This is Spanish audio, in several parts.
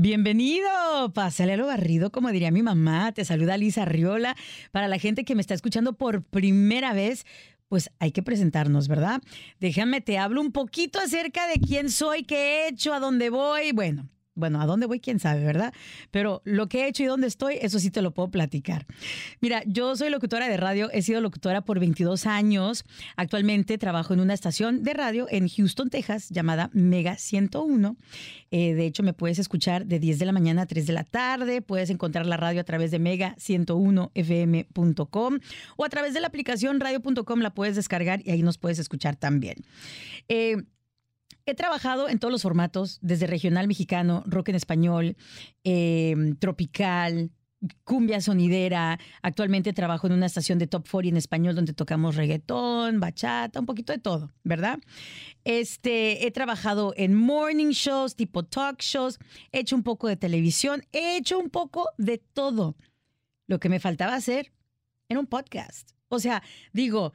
Bienvenido, pásale a lo barrido, como diría mi mamá. Te saluda Lisa Riola. Para la gente que me está escuchando por primera vez, pues hay que presentarnos, ¿verdad? Déjame, te hablo un poquito acerca de quién soy, qué he hecho, a dónde voy. Bueno, bueno, a dónde voy, quién sabe, ¿verdad? Pero lo que he hecho y dónde estoy, eso sí te lo puedo platicar. Mira, yo soy locutora de radio, he sido locutora por 22 años. Actualmente trabajo en una estación de radio en Houston, Texas, llamada Mega 101. Eh, de hecho, me puedes escuchar de 10 de la mañana a 3 de la tarde. Puedes encontrar la radio a través de mega101fm.com o a través de la aplicación radio.com la puedes descargar y ahí nos puedes escuchar también. Eh, He trabajado en todos los formatos, desde regional mexicano, rock en español, em, tropical, cumbia sonidera. Actualmente trabajo en una estación de Top 40 en español donde tocamos reggaetón, bachata, un poquito de todo, ¿verdad? Este, he trabajado en morning shows, tipo talk shows, he hecho un poco de televisión, he hecho un poco de todo. Lo que me faltaba hacer era un podcast. O sea, digo,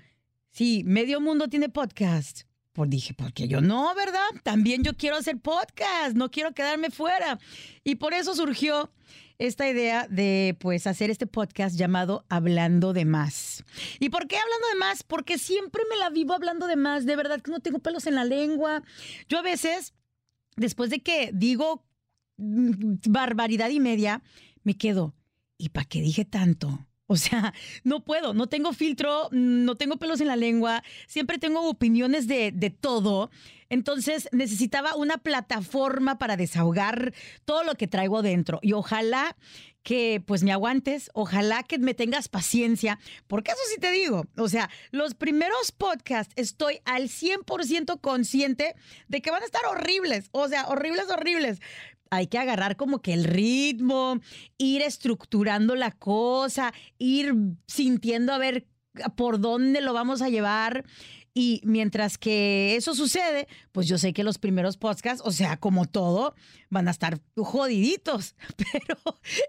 si medio mundo tiene podcast, pues dije, porque yo no, ¿verdad? También yo quiero hacer podcast, no quiero quedarme fuera. Y por eso surgió esta idea de pues hacer este podcast llamado Hablando de más. ¿Y por qué hablando de más? Porque siempre me la vivo hablando de más, de verdad que no tengo pelos en la lengua. Yo a veces, después de que digo mm, barbaridad y media, me quedo, ¿y para qué dije tanto? O sea, no puedo, no tengo filtro, no tengo pelos en la lengua, siempre tengo opiniones de, de, todo. Entonces necesitaba una plataforma para desahogar todo lo que traigo dentro. Y ojalá que pues me aguantes, ojalá que me tengas paciencia, porque eso sí te digo, o sea, los primeros podcasts estoy al 100% consciente de que van a estar horribles, o sea, horribles, horribles, hay que agarrar como que el ritmo, ir estructurando la cosa, ir sintiendo a ver por dónde lo vamos a llevar. Y mientras que eso sucede, pues yo sé que los primeros podcasts, o sea, como todo, van a estar jodiditos, pero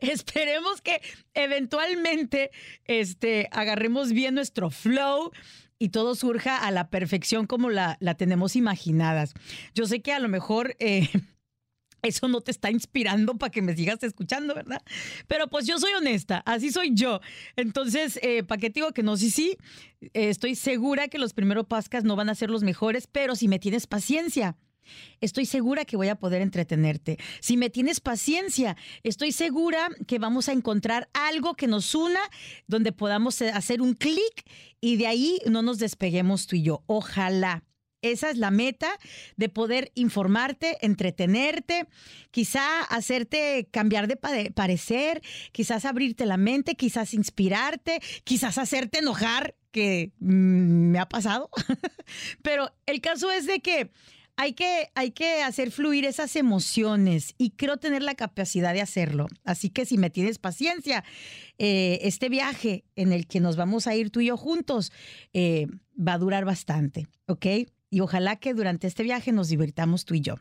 esperemos que eventualmente este, agarremos bien nuestro flow y todo surja a la perfección como la, la tenemos imaginadas. Yo sé que a lo mejor... Eh, eso no te está inspirando para que me sigas escuchando, ¿verdad? Pero pues yo soy honesta, así soy yo. Entonces, eh, ¿para qué te digo que no? Sí, sí, eh, estoy segura que los primeros podcasts no van a ser los mejores, pero si me tienes paciencia, Estoy segura que voy a poder entretenerte. Si me tienes paciencia, estoy segura que vamos a encontrar algo que nos una, donde podamos eh, hacer un clic y de ahí no nos despeguemos tú y yo. Ojalá. Esa es la meta de poder informarte, entretenerte, quizá hacerte cambiar de parecer, quizás abrirte la mente, quizás inspirarte, quizás hacerte enojar, que mm, me ha pasado. Pero el caso es de que hay que, hay que hacer fluir esas emociones y creo tener la capacidad de hacerlo. Así que si me tienes paciencia, eh, este viaje en el que nos vamos a ir tú y yo juntos eh, va a durar bastante, ¿ok? Y ojalá que durante este viaje nos divirtamos tú y yo.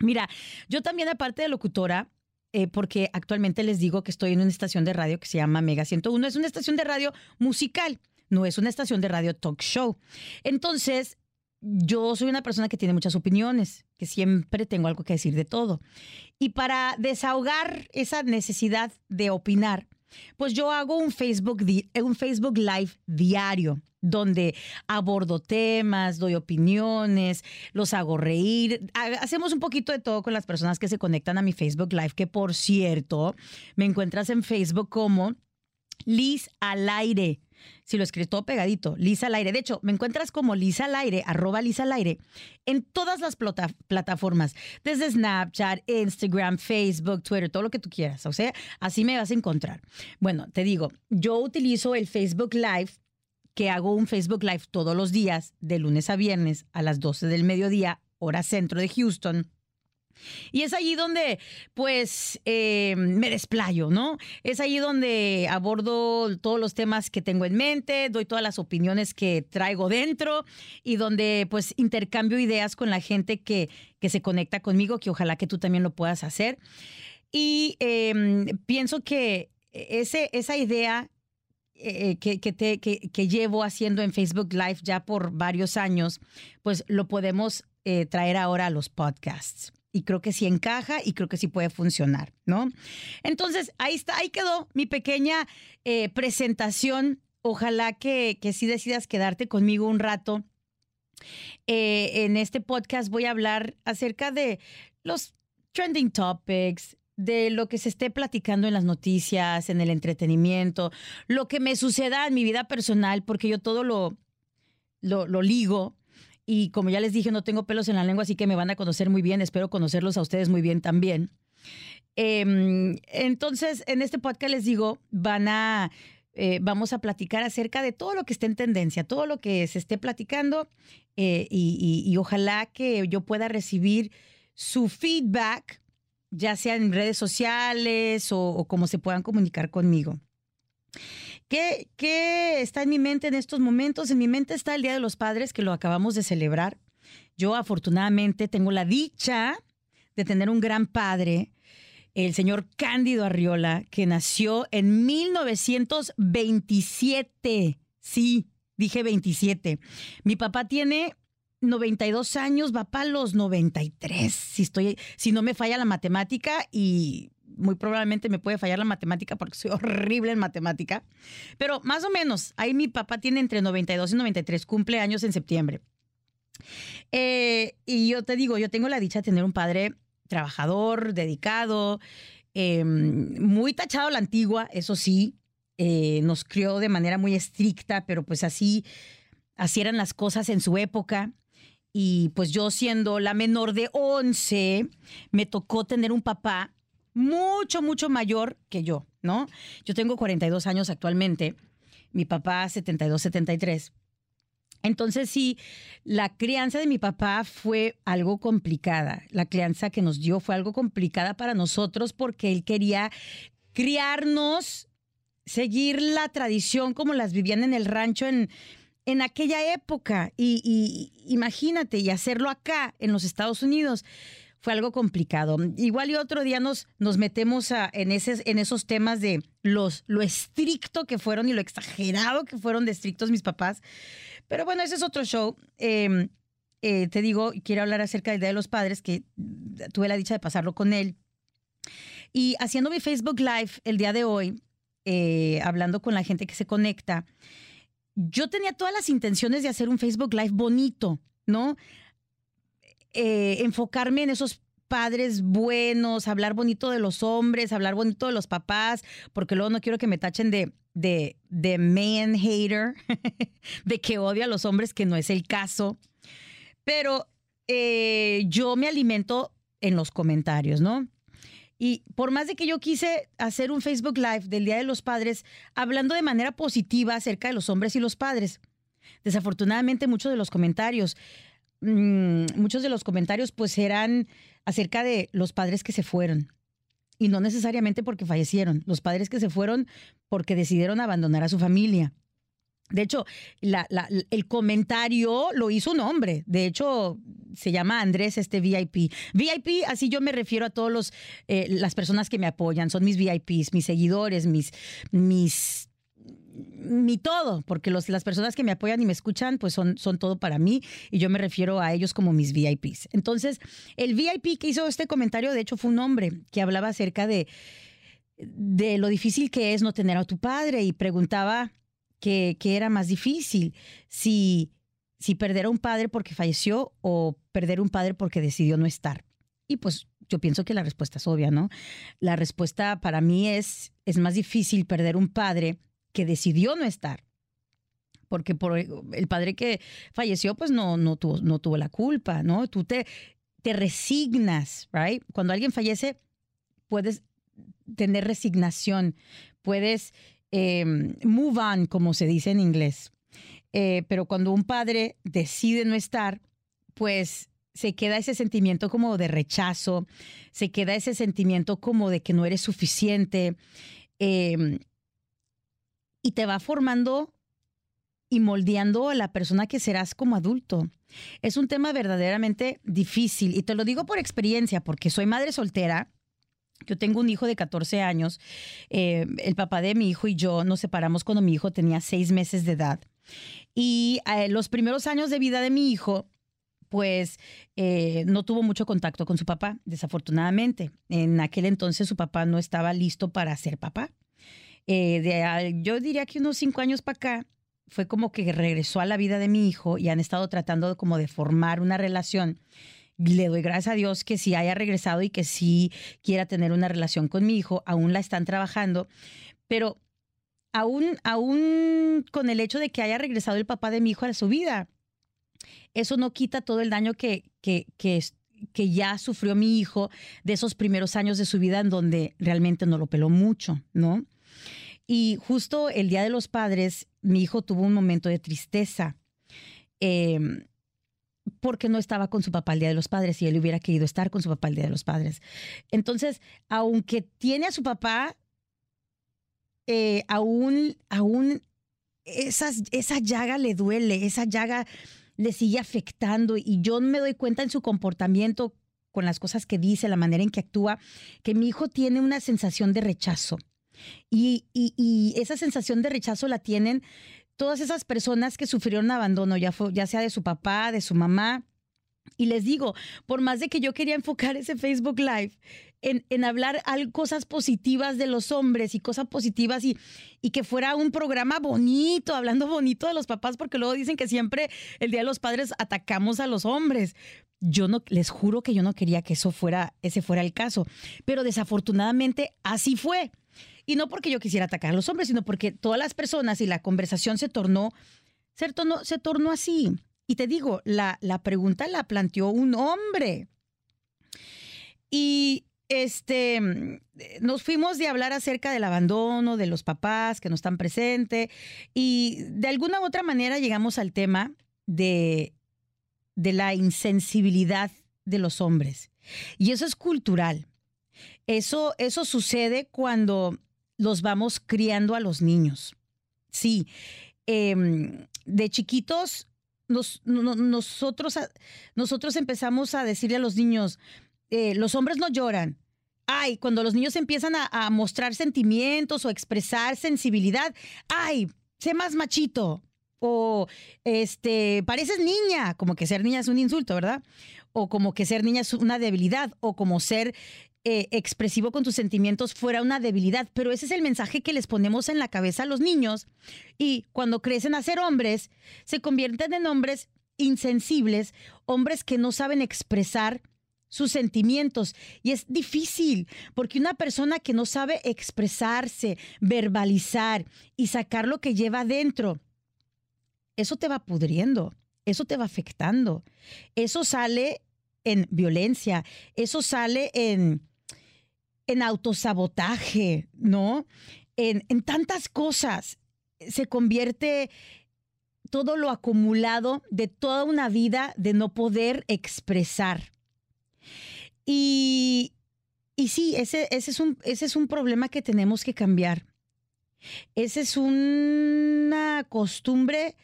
Mira, yo también aparte de locutora, eh, porque actualmente les digo que estoy en una estación de radio que se llama Mega 101, es una estación de radio musical, no es una estación de radio talk show. Entonces, yo soy una persona que tiene muchas opiniones, que siempre tengo algo que decir de todo. Y para desahogar esa necesidad de opinar, pues yo hago un Facebook, un Facebook Live diario donde abordo temas, doy opiniones, los hago reír. Hacemos un poquito de todo con las personas que se conectan a mi Facebook Live, que por cierto, me encuentras en Facebook como Liz al aire. Si lo escrito todo pegadito, Lisa al aire. De hecho, me encuentras como Lisa al aire, arroba Lisa al aire, en todas las plataformas, desde Snapchat, Instagram, Facebook, Twitter, todo lo que tú quieras. O sea, así me vas a encontrar. Bueno, te digo, yo utilizo el Facebook Live que hago un Facebook Live todos los días, de lunes a viernes a las 12 del mediodía, hora centro de Houston. Y es allí donde, pues, eh, me desplayo, ¿no? Es allí donde abordo todos los temas que tengo en mente, doy todas las opiniones que traigo dentro y donde, pues, intercambio ideas con la gente que, que se conecta conmigo, que ojalá que tú también lo puedas hacer. Y em, pienso que ese, esa idea eh, que, que, te, que, llevo haciendo en Facebook Live ya por varios años, pues lo podemos eh, traer ahora a los podcasts. y creo que sí encaja y creo que sí puede funcionar, ¿no? Entonces, ahí está, ahí quedó mi pequeña eh, presentación. Ojalá que, que sí decidas quedarte conmigo un rato. Eh, en este podcast voy a hablar acerca de los trending topics, de lo que se esté platicando en las noticias, en el entretenimiento, lo que me suceda en mi vida personal, porque yo todo lo, lo, lo ligo y como ya les dije, no tengo pelos en la lengua, así que me van a conocer muy bien. Espero conocerlos a ustedes muy bien también. Em, entonces, en este podcast les digo, van a, eh, vamos a platicar acerca de todo lo que esté en tendencia, todo lo que se esté platicando eh, y, ojalá que yo pueda recibir su feedback, ya sea en redes sociales o, o cómo se puedan comunicar conmigo. ¿Qué, está en mi mente en estos momentos? En mi mente está el Día de los Padres, que lo acabamos de celebrar. Yo afortunadamente tengo la dicha de tener un gran padre, el señor Cándido Arriola, que nació en 1927. Sí, dije 27. Mi papá tiene 92 años, va para los 93, si, estoy, si no me falla la matemática y muy probablemente me puede fallar la matemática porque soy horrible en matemática, pero más o menos, ahí mi papá tiene entre 92 y 93 cumpleaños en septiembre. Eh, y yo te digo, yo tengo la dicha de tener un padre trabajador, dedicado, em, muy tachado a la antigua, eso sí, eh, nos crió de manera muy estricta, pero pues así, así eran las cosas en su época. Y pues yo siendo la menor de 11, me tocó tener un papá mucho, mucho mayor que yo, ¿no? Yo tengo 42 años actualmente, mi papá 72, 73. Entonces sí, la crianza de mi papá fue algo complicada. La crianza que nos dio fue algo complicada para nosotros porque él quería criarnos, seguir la tradición como las vivían en el rancho en, en aquella época. Y, imagínate, y hacerlo acá en los Estados Unidos fue algo complicado. Igual y otro día nos, nos metemos en, ese, en esos temas de los, lo estricto que fueron y lo exagerado que fueron de estrictos mis papás. Pero bueno, ese es otro show. Em, eh, te digo, quiero hablar acerca del Día de los Padres, que tuve la dicha de pasarlo con él. Y haciendo mi Facebook Live el día de hoy, eh, hablando con la gente que se conecta, yo tenía todas las intenciones de hacer un Facebook Live bonito, ¿no? Eh, enfocarme en esos padres buenos, hablar bonito de los hombres, hablar bonito de los papás, porque luego no quiero que me tachen de, de, de man hater, de que odio a los hombres, que no es el caso. Pero eh, yo me alimento en los comentarios, ¿no? Y por más de que yo quise hacer un Facebook Live del Día de los Padres, hablando de manera positiva acerca de los hombres y los padres, desafortunadamente muchos de los comentarios Mm, muchos de los comentarios pues eran acerca de los padres que se fueron. Y no necesariamente porque fallecieron, los padres que se fueron porque decidieron abandonar a su familia. De hecho, el comentario lo hizo un hombre. De hecho, se llama Andrés, este VIP. VIP, así yo me refiero a todas eh, las personas que me apoyan. Son mis VIPs, mis seguidores, mis, mis mi todo, porque los, las personas que me apoyan y me escuchan, pues son, son todo para mí y yo me refiero a ellos como mis VIPs. Entonces, el VIP que hizo este comentario, de hecho, fue un hombre que hablaba acerca de, de lo difícil que es no tener a tu padre y preguntaba qué era más difícil, si, si perder a un padre porque falleció o perder un padre porque decidió no estar. Y pues yo pienso que la respuesta es obvia, ¿no? La respuesta para mí es, es más difícil perder un padre que decidió no estar. Porque por el padre que falleció, pues no, no, tuvo, no tuvo la culpa, ¿no? Tú te, te resignas, right? Cuando alguien fallece, puedes tener resignación, puedes em, move on, como se dice en inglés. Eh, pero cuando un padre decide no estar, pues se queda ese sentimiento como de rechazo, se queda ese sentimiento como de que no eres suficiente. Eh, y te va formando y moldeando a la persona que serás como adulto. Es un tema verdaderamente difícil y te lo digo por experiencia, porque soy madre soltera. Yo tengo un hijo de 14 años. Eh, el papá de mi hijo y yo nos separamos cuando mi hijo tenía seis meses de edad. Y eh, los primeros años de vida de mi hijo, pues eh, no tuvo mucho contacto con su papá, desafortunadamente. En aquel entonces su papá no estaba listo para ser papá. Yo diría que unos cinco años para acá fue como que regresó a la vida de mi hijo y han estado tratando como de formar una relación. Le doy gracias a Dios que sí haya regresado y que sí quiera tener una relación con mi hijo. Aún la están trabajando, pero aún, aún con el hecho de que haya regresado el papá de mi hijo a su vida, eso no quita todo el daño que, que, que, que ya sufrió mi hijo de esos primeros años de su vida en donde realmente no lo peló mucho, ¿no? Y justo el Día de los Padres, mi hijo tuvo un momento de tristeza. Em, porque no estaba con su papá el Día de los Padres y él hubiera querido estar con su papá el Día de los Padres. Entonces, aunque tiene a su papá, eh, aún, aún esas, esa llaga le duele, esa llaga le sigue afectando y yo me doy cuenta en su comportamiento con las cosas que dice, la manera en que actúa, que mi hijo tiene una sensación de rechazo. Y, y, esa sensación de rechazo la tienen todas esas personas que sufrieron abandono, ya, ya sea de su papá, de su mamá. Y les digo, por más de que yo quería enfocar ese Facebook Live en, hablar cosas positivas de los hombres y cosas positivas y, y que fuera un programa bonito, hablando bonito de los papás, porque luego dicen que siempre el Día de los Padres atacamos a los hombres. Yo no, les juro que yo no quería que eso fuera, ese fuera el caso, pero desafortunadamente así fue. Y no porque yo quisiera atacar a los hombres, sino porque todas las personas y la conversación se tornó, se tornó, se tornó así. Y te digo, la, la pregunta la planteó un hombre. Y este, nos fuimos de hablar acerca del abandono, de los papás que no están presentes y de alguna u otra manera llegamos al tema de, de la insensibilidad de los hombres. Y eso es cultural. Eso, eso sucede cuando los vamos criando a los niños. Sí, em, de chiquitos nosotros, nosotros empezamos a decirle a los niños, eh, los hombres no lloran, ay, cuando los niños empiezan a, mostrar sentimientos o expresar sensibilidad, ay, sé más machito. O este, pareces niña, como que ser niña es un insulto, ¿verdad? O como que ser niña es una debilidad, o como ser eh, expresivo con tus sentimientos fuera una debilidad. Pero ese es el mensaje que les ponemos en la cabeza a los niños. Y cuando crecen a ser hombres, se convierten en hombres insensibles, hombres que no saben expresar sus sentimientos. Y es difícil, porque una persona que no sabe expresarse, verbalizar y sacar lo que lleva adentro, eso te va pudriendo, eso te va afectando. Eso sale en violencia, eso sale en, en autosabotaje, ¿no? En, en tantas cosas. Se convierte todo lo acumulado de toda una vida de no poder expresar. Y, y sí, ese, ese, es un, ese es un problema que tenemos que cambiar. Esa es una costumbre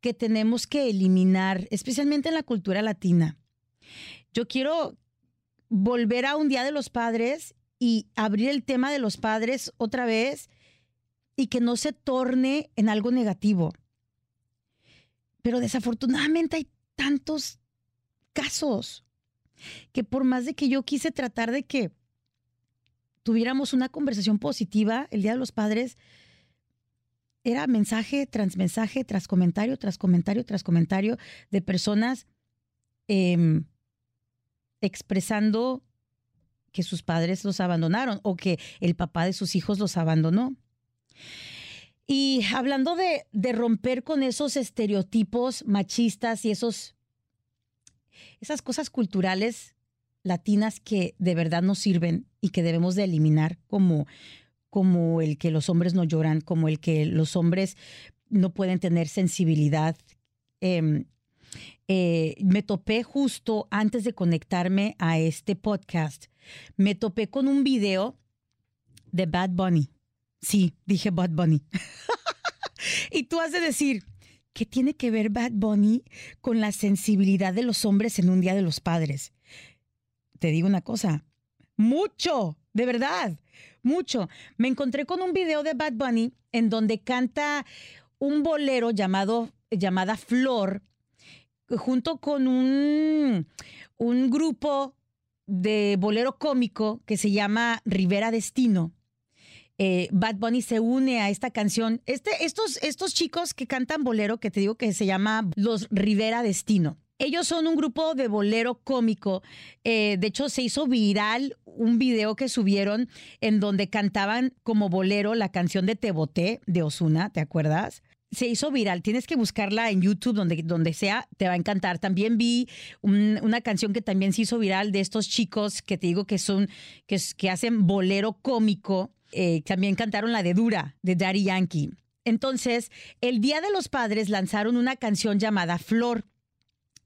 que tenemos que eliminar, especialmente en la cultura latina. Yo quiero volver a un Día de los Padres y abrir el tema de los padres otra vez y que no se torne en algo negativo. Pero desafortunadamente hay tantos casos que por más de que yo quise tratar de que tuviéramos una conversación positiva el Día de los Padres, era mensaje tras mensaje, tras comentario, tras comentario, tras comentario de personas em, expresando que sus padres los abandonaron o que el papá de sus hijos los abandonó. Y hablando de, romper con esos estereotipos machistas y esos esas cosas culturales latinas que de verdad nos sirven y que debemos de eliminar como, como el que los hombres no lloran, como el que los hombres no pueden tener sensibilidad. Em, eh, me topé justo antes de conectarme a este podcast, me topé con un video de Bad Bunny. Sí, dije Bad Bunny. y tú has de decir, ¿Qué tiene que ver Bad Bunny con la sensibilidad de los hombres en un Día de los Padres? Te digo una cosa, mucho, de verdad, mucho. Me encontré con un video de Bad Bunny en donde canta un bolero llamado llamada Flor junto con un, un grupo de bolero cómico que se llama Rivera Destino. Eh, Bad Bunny se une a esta canción. Este, estos, estos chicos que cantan bolero, que te digo que se llama Los Rivera Destino. Ellos son un grupo de bolero cómico. Eh, de hecho, se hizo viral un video que subieron en donde cantaban como bolero la canción de Te Boté de Osuna, ¿te acuerdas? Se hizo viral. Tienes que buscarla en YouTube, donde, donde sea, te va a encantar. También vi una canción que también se hizo viral de estos chicos que te digo que son, que, que hacen bolero cómico. Eh, también cantaron la de Dura, de Daddy Yankee. Entonces, el Día de los Padres lanzaron una canción llamada Flor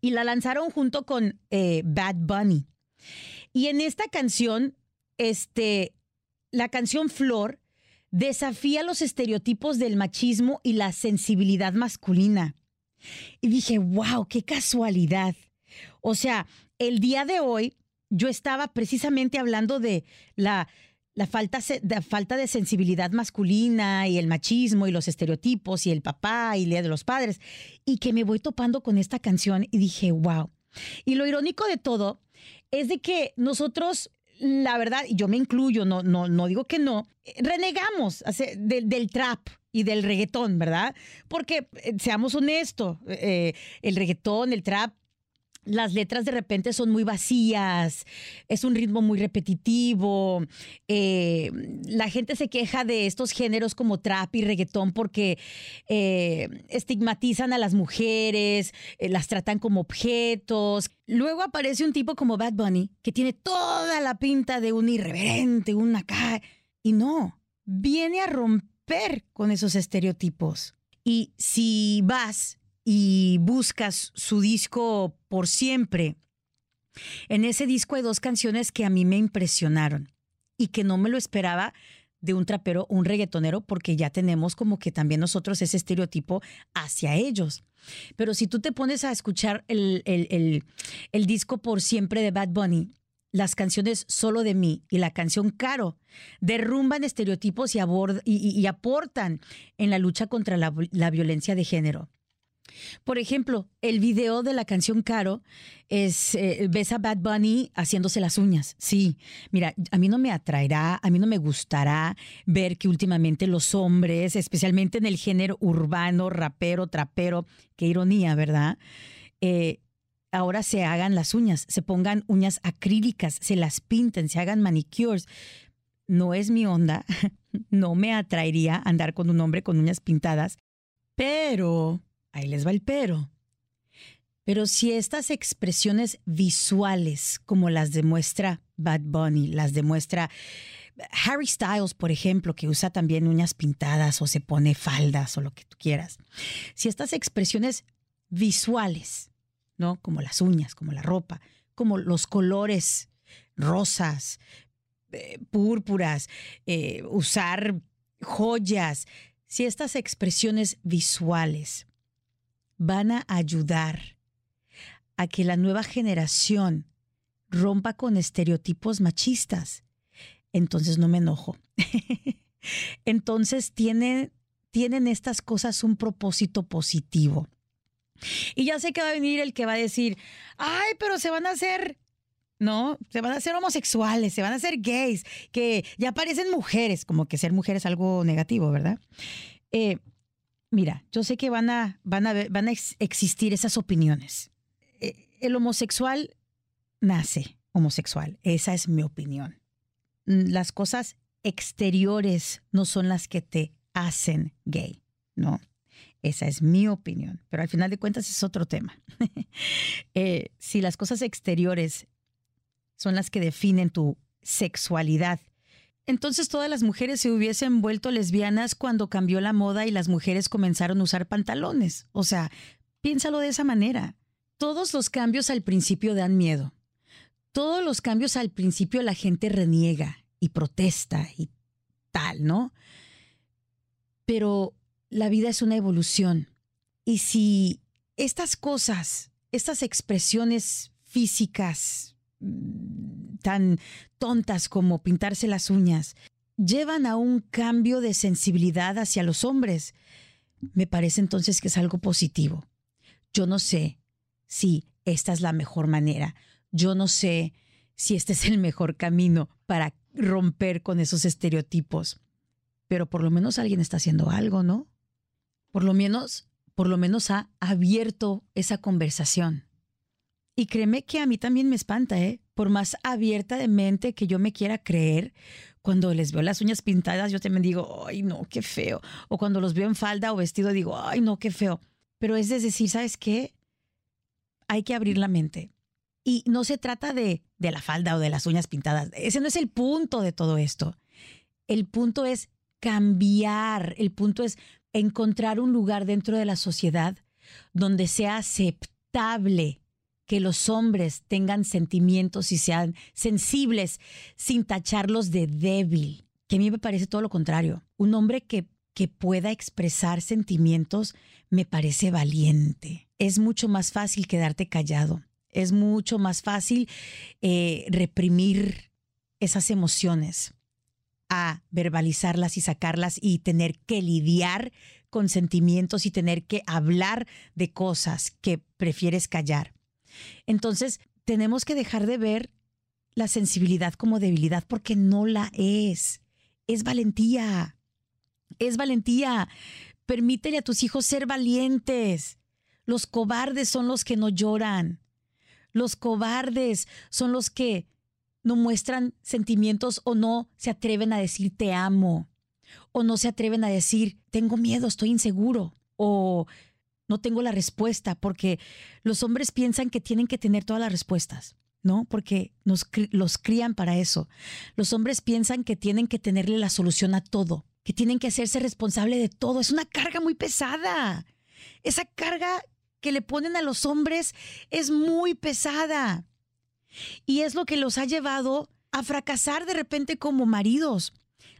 y la lanzaron junto con eh, Bad Bunny. Y en esta canción, este, la canción Flor desafía los estereotipos del machismo y la sensibilidad masculina. Y dije, wow, qué casualidad. O sea, el día de hoy yo estaba precisamente hablando de la, la falta, de, falta de sensibilidad masculina y el machismo y los estereotipos y el papá y día de los padres. Y que me voy topando con esta canción y dije, wow. Y lo irónico de todo es de que nosotros la verdad, y yo me incluyo, no, no, no digo que no, renegamos del trap y del reggaetón, ¿verdad? Porque, eh, seamos honestos, eh, el reggaetón, el trap las letras de repente son muy vacías, es un ritmo muy repetitivo. Eh, la gente se queja de estos géneros como trap y reggaetón porque eh, estigmatizan a las mujeres, eh, las tratan como objetos. Luego aparece un tipo como Bad Bunny que tiene toda la pinta de un irreverente, un acá. Y no, viene a romper con esos estereotipos. Y si vas y buscas su disco por siempre, en ese disco hay dos canciones que a mí me impresionaron y que no me lo esperaba de un trapero, un reggaetonero, porque ya tenemos como que también nosotros ese estereotipo hacia ellos. Pero si tú te pones a escuchar el, el, disco por siempre de Bad Bunny, las canciones Solo de mí y la canción Caro derrumban estereotipos y, y, aportan en la lucha contra la, la violencia de género. Por ejemplo, el video de la canción Caro es, eh, ves a Bad Bunny haciéndose las uñas. Sí, mira, a mí no me atraerá, a mí no me gustará ver que últimamente los hombres, especialmente en el género urbano, rapero, trapero, qué ironía, ¿verdad? Eh, ahora se hagan las uñas, se pongan uñas acrílicas, se las pinten, se hagan manicures. No es mi onda, no me atraería andar con un hombre con uñas pintadas, pero Ahí les va el pero. Pero si estas expresiones visuales, como las demuestra Bad Bunny, las demuestra Harry Styles, por ejemplo, que usa también uñas pintadas o se pone faldas o lo que tú quieras, si estas expresiones visuales, ¿no? Como las uñas, como la ropa, como los colores rosas, eh, púrpuras, eh, usar joyas, si estas expresiones visuales van a ayudar a que la nueva generación rompa con estereotipos machistas, entonces no me enojo. entonces tienen, tienen estas cosas un propósito positivo. Y ya sé que va a venir el que va a decir, ay, pero se van a hacer, ¿no? Se van a hacer homosexuales, se van a hacer gays, que ya parecen mujeres, como que ser mujer es algo negativo, ¿verdad? Eh, Mira, yo sé que van a, van a, van a existir esas opiniones. Eh, el homosexual nace homosexual, esa es mi opinión. Mm, las cosas exteriores no son las que te hacen gay, ¿no? Esa es mi opinión, pero al final de cuentas es otro tema. Eh, si las cosas exteriores son las que definen tu sexualidad entonces todas las mujeres se hubiesen vuelto lesbianas cuando cambió la moda y las mujeres comenzaron a usar pantalones. O sea, piénsalo de esa manera. Todos los cambios al principio dan miedo. Todos los cambios al principio la gente reniega y protesta y tal, ¿no? Pero la vida es una evolución. Y si estas cosas, estas expresiones físicas, Mm, tan tontas como pintarse las uñas, llevan a un cambio de sensibilidad hacia los hombres. Me parece entonces que es algo positivo. Yo no sé sí, esta es la mejor manera. Yo no sé si este es el mejor camino para romper con esos estereotipos, pero por lo menos alguien está haciendo algo, ¿no? Por lo menos, por lo menos ha abierto esa conversación. Y créeme que a mí también me espanta, ¿eh? Por más abierta de mente que yo me quiera creer, cuando les veo las uñas pintadas, yo también digo, ay, no, qué feo. O cuando los veo en falda o vestido, digo, ay, no, qué feo. Pero es de decir, ¿sabes qué? Hay que abrir la mente. Y no se trata de, de la falda o de las uñas pintadas. Ese no es el punto de todo esto. El punto es cambiar. El punto es encontrar un lugar dentro de la sociedad donde sea aceptable que los hombres tengan sentimientos y sean sensibles sin tacharlos de débil, que a mí me parece todo lo contrario. Un hombre que, que pueda expresar sentimientos me parece valiente. Es mucho más fácil quedarte callado. Es mucho más fácil eh, reprimir esas emociones a verbalizarlas y sacarlas y tener que lidiar con sentimientos y tener que hablar de cosas que prefieres callar. Entonces, tenemos que dejar de ver la sensibilidad como debilidad porque no la es. Es valentía. Es valentía. Permítele a tus hijos ser valientes. Los cobardes son los que no lloran. Los cobardes son los que no muestran sentimientos o no se atreven a decir te amo. O no se atreven a decir tengo miedo, estoy inseguro. O no tengo la respuesta, porque los hombres piensan que tienen que tener todas las respuestas, ¿no? Porque nos, los crían para eso. Los hombres piensan que tienen que tenerle la solución a todo, que tienen que hacerse responsable de todo. Es una carga muy pesada. Esa carga que le ponen a los hombres es muy pesada. Y es lo que los ha llevado a fracasar de repente como maridos,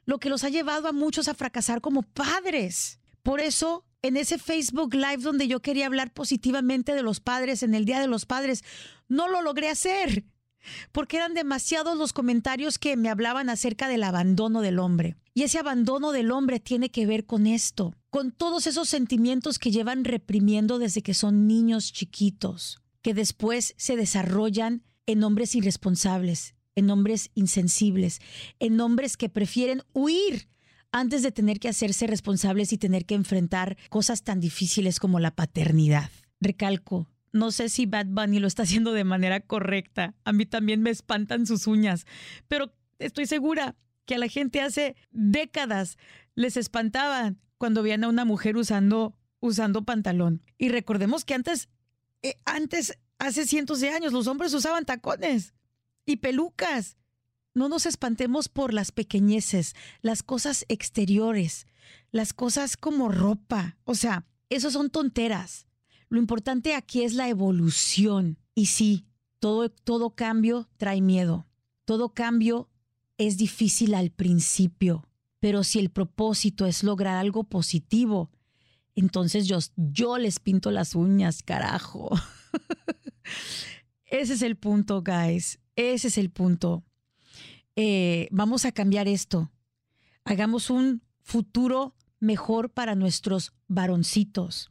lo que los ha llevado a muchos a fracasar como padres. Por eso en ese Facebook Live donde yo quería hablar positivamente de los padres en el Día de los Padres, no lo logré hacer, porque eran demasiados los comentarios que me hablaban acerca del abandono del hombre. Y ese abandono del hombre tiene que ver con esto, con todos esos sentimientos que llevan reprimiendo desde que son niños chiquitos, que después se desarrollan en hombres irresponsables, en hombres insensibles, en hombres que prefieren huir antes de tener que hacerse responsables y tener que enfrentar cosas tan difíciles como la paternidad. Recalco, no sé si Bad Bunny lo está haciendo de manera correcta. A mí también me espantan sus uñas, pero estoy segura que a la gente hace décadas les espantaban cuando veían a una mujer usando, usando pantalón. Y recordemos que antes, eh, antes, hace cientos de años, los hombres usaban tacones y pelucas no nos espantemos por las pequeñeces, las cosas exteriores, las cosas como ropa. O sea, eso son tonteras. Lo importante aquí es la evolución. Y sí, todo, todo cambio trae miedo. Todo cambio es difícil al principio. Pero si el propósito es lograr algo positivo, entonces yo, yo les pinto las uñas, carajo. Ese es el punto, guys. Ese es el punto. Eh, vamos a cambiar esto. Hagamos un futuro mejor para nuestros varoncitos,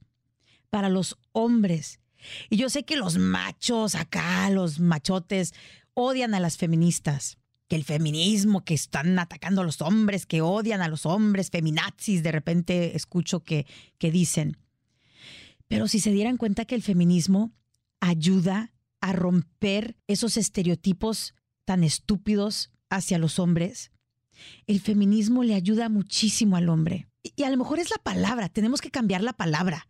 para los hombres. Y yo sé que los machos acá, los machotes, odian a las feministas, que el feminismo, que están atacando a los hombres, que odian a los hombres, feminazis, de repente escucho que, que dicen. Pero si se dieran cuenta que el feminismo ayuda a romper esos estereotipos tan estúpidos hacia los hombres, el feminismo le ayuda muchísimo al hombre. Y a lo mejor es la palabra, tenemos que cambiar la palabra,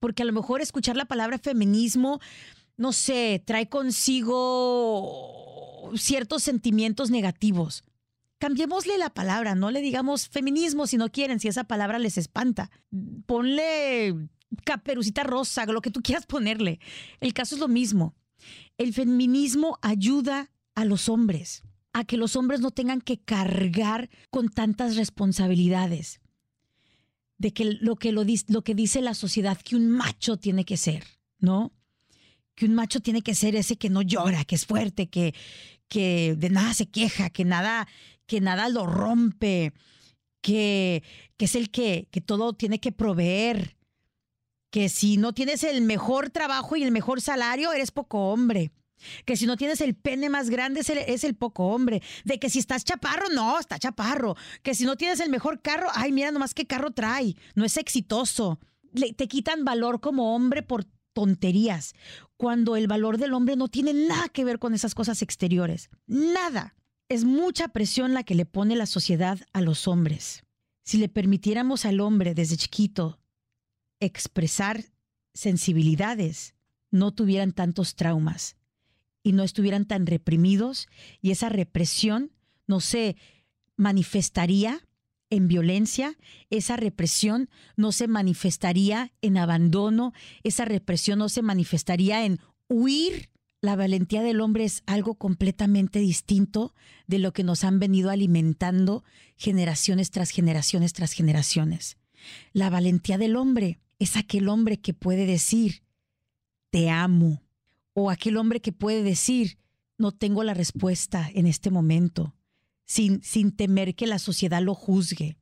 porque a lo mejor escuchar la palabra feminismo, no sé, trae consigo ciertos sentimientos negativos. Cambiémosle la palabra, no le digamos feminismo si no quieren, si esa palabra les espanta. Ponle caperucita rosa, lo que tú quieras ponerle. El caso es lo mismo. El feminismo ayuda a los hombres a que los hombres no tengan que cargar con tantas responsabilidades. De que lo que, lo, lo que dice la sociedad que un macho tiene que ser, ¿no? Que un macho tiene que ser ese que no llora, que es fuerte, que, que de nada se queja, que nada, que nada lo rompe, que, que es el que, que todo tiene que proveer. que si no tienes el mejor trabajo y el mejor salario, eres poco hombre. Que si no tienes el pene más grande es el, poco hombre. De que si estás chaparro, no, está chaparro. Que si no tienes el mejor carro, ay, mira nomás qué carro trae. No es exitoso. Le, te quitan valor como hombre por tonterías. Cuando el valor del hombre no tiene nada que ver con esas cosas exteriores. Nada. Es mucha presión la que le pone la sociedad a los hombres. Si le permitiéramos al hombre desde chiquito expresar sensibilidades, no tuvieran tantos traumas y no estuvieran tan reprimidos y esa represión no se manifestaría en violencia, esa represión no se manifestaría en abandono, esa represión no se manifestaría en huir. La valentía del hombre es algo completamente distinto de lo que nos han venido alimentando generaciones tras generaciones tras generaciones. La valentía del hombre es aquel hombre que puede decir, te amo, o aquel hombre que puede decir, no tengo la respuesta en este momento, sin, sin temer que la sociedad lo juzgue.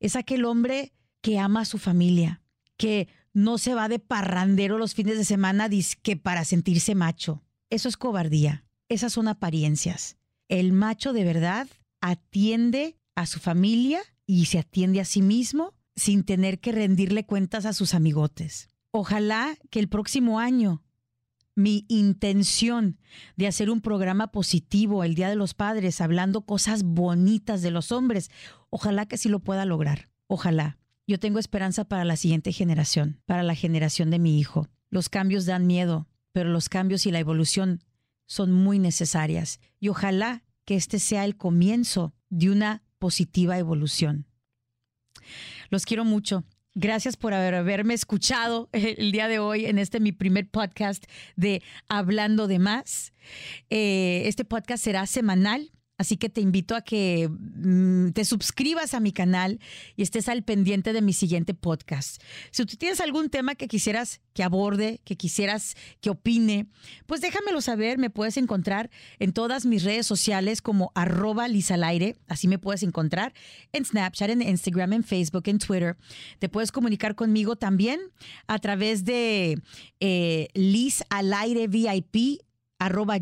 Es aquel hombre que ama a su familia, que no se va de parrandero los fines de semana que para sentirse macho. Eso es cobardía. Esas son apariencias. El macho de verdad atiende a su familia y se atiende a sí mismo sin tener que rendirle cuentas a sus amigotes. Ojalá que el próximo año mi intención de hacer un programa positivo el Día de los Padres, hablando cosas bonitas de los hombres. Ojalá que sí lo pueda lograr. Ojalá. Yo tengo esperanza para la siguiente generación, para la generación de mi hijo. Los cambios dan miedo, pero los cambios y la evolución son muy necesarias. Y ojalá que este sea el comienzo de una positiva evolución. Los quiero mucho. Gracias por haberme escuchado el día de hoy en este mi primer podcast de Hablando de Más. Eh, este podcast será semanal. Así que te invito a que mm, te suscribas a mi canal y estés al pendiente de mi siguiente podcast. Si tú tienes algún tema que quisieras que aborde, que quisieras que opine, pues déjamelo saber. Me puedes encontrar en todas mis redes sociales como arroba lisalaire. Así me puedes encontrar en Snapchat, en Instagram, en Facebook, en Twitter. Te puedes comunicar conmigo también a través de eh, arroba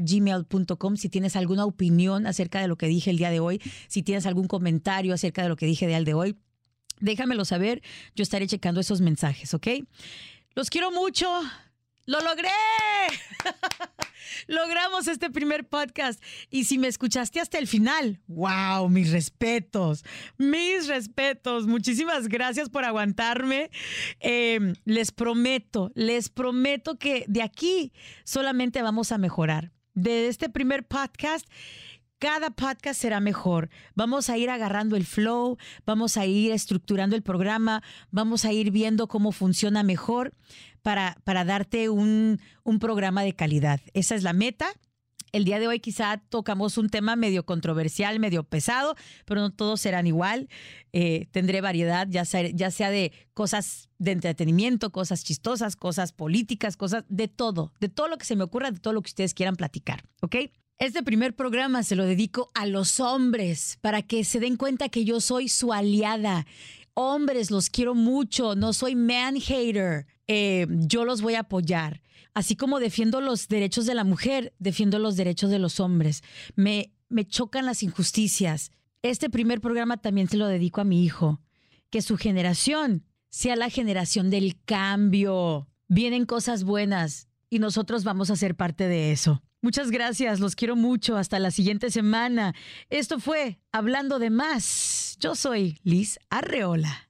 gmail.com si tienes alguna opinión acerca de lo que dije el día de hoy, si tienes algún comentario acerca de lo que dije el de hoy, déjamelo saber. Yo estaré checando esos mensajes, ¿ok? Los quiero mucho. ¡Lo logré! Logramos este primer podcast. Y si me escuchaste hasta el final, wow, mis respetos, mis respetos. Muchísimas gracias por aguantarme. Em, les prometo, les prometo que de aquí solamente vamos a mejorar. De este primer podcast cada podcast será mejor. Vamos a ir agarrando el flow, vamos a ir estructurando el programa, vamos a ir viendo cómo funciona mejor para, para darte un, un programa de calidad. Esa es la meta. El día de hoy quizá tocamos un tema medio controversial, medio pesado, pero no todos serán igual. Eh, tendré variedad, ya sea, ya sea de cosas de entretenimiento, cosas chistosas, cosas políticas, cosas de todo, de todo lo que se me ocurra, de todo lo que ustedes quieran platicar, ¿ok? Este primer programa se lo dedico a los hombres para que se den cuenta que yo soy su aliada. Hombres, los quiero mucho, no soy man hater. Eh, yo los voy a apoyar. Así como defiendo los derechos de la mujer, defiendo los derechos de los hombres. Me, me chocan las injusticias. Este primer programa también se lo dedico a mi hijo. Que su generación sea la generación del cambio. Vienen cosas buenas y nosotros vamos a ser parte de eso. Muchas gracias, los quiero mucho. Hasta la siguiente semana. Esto fue Hablando de Más. Yo soy Liz Arreola.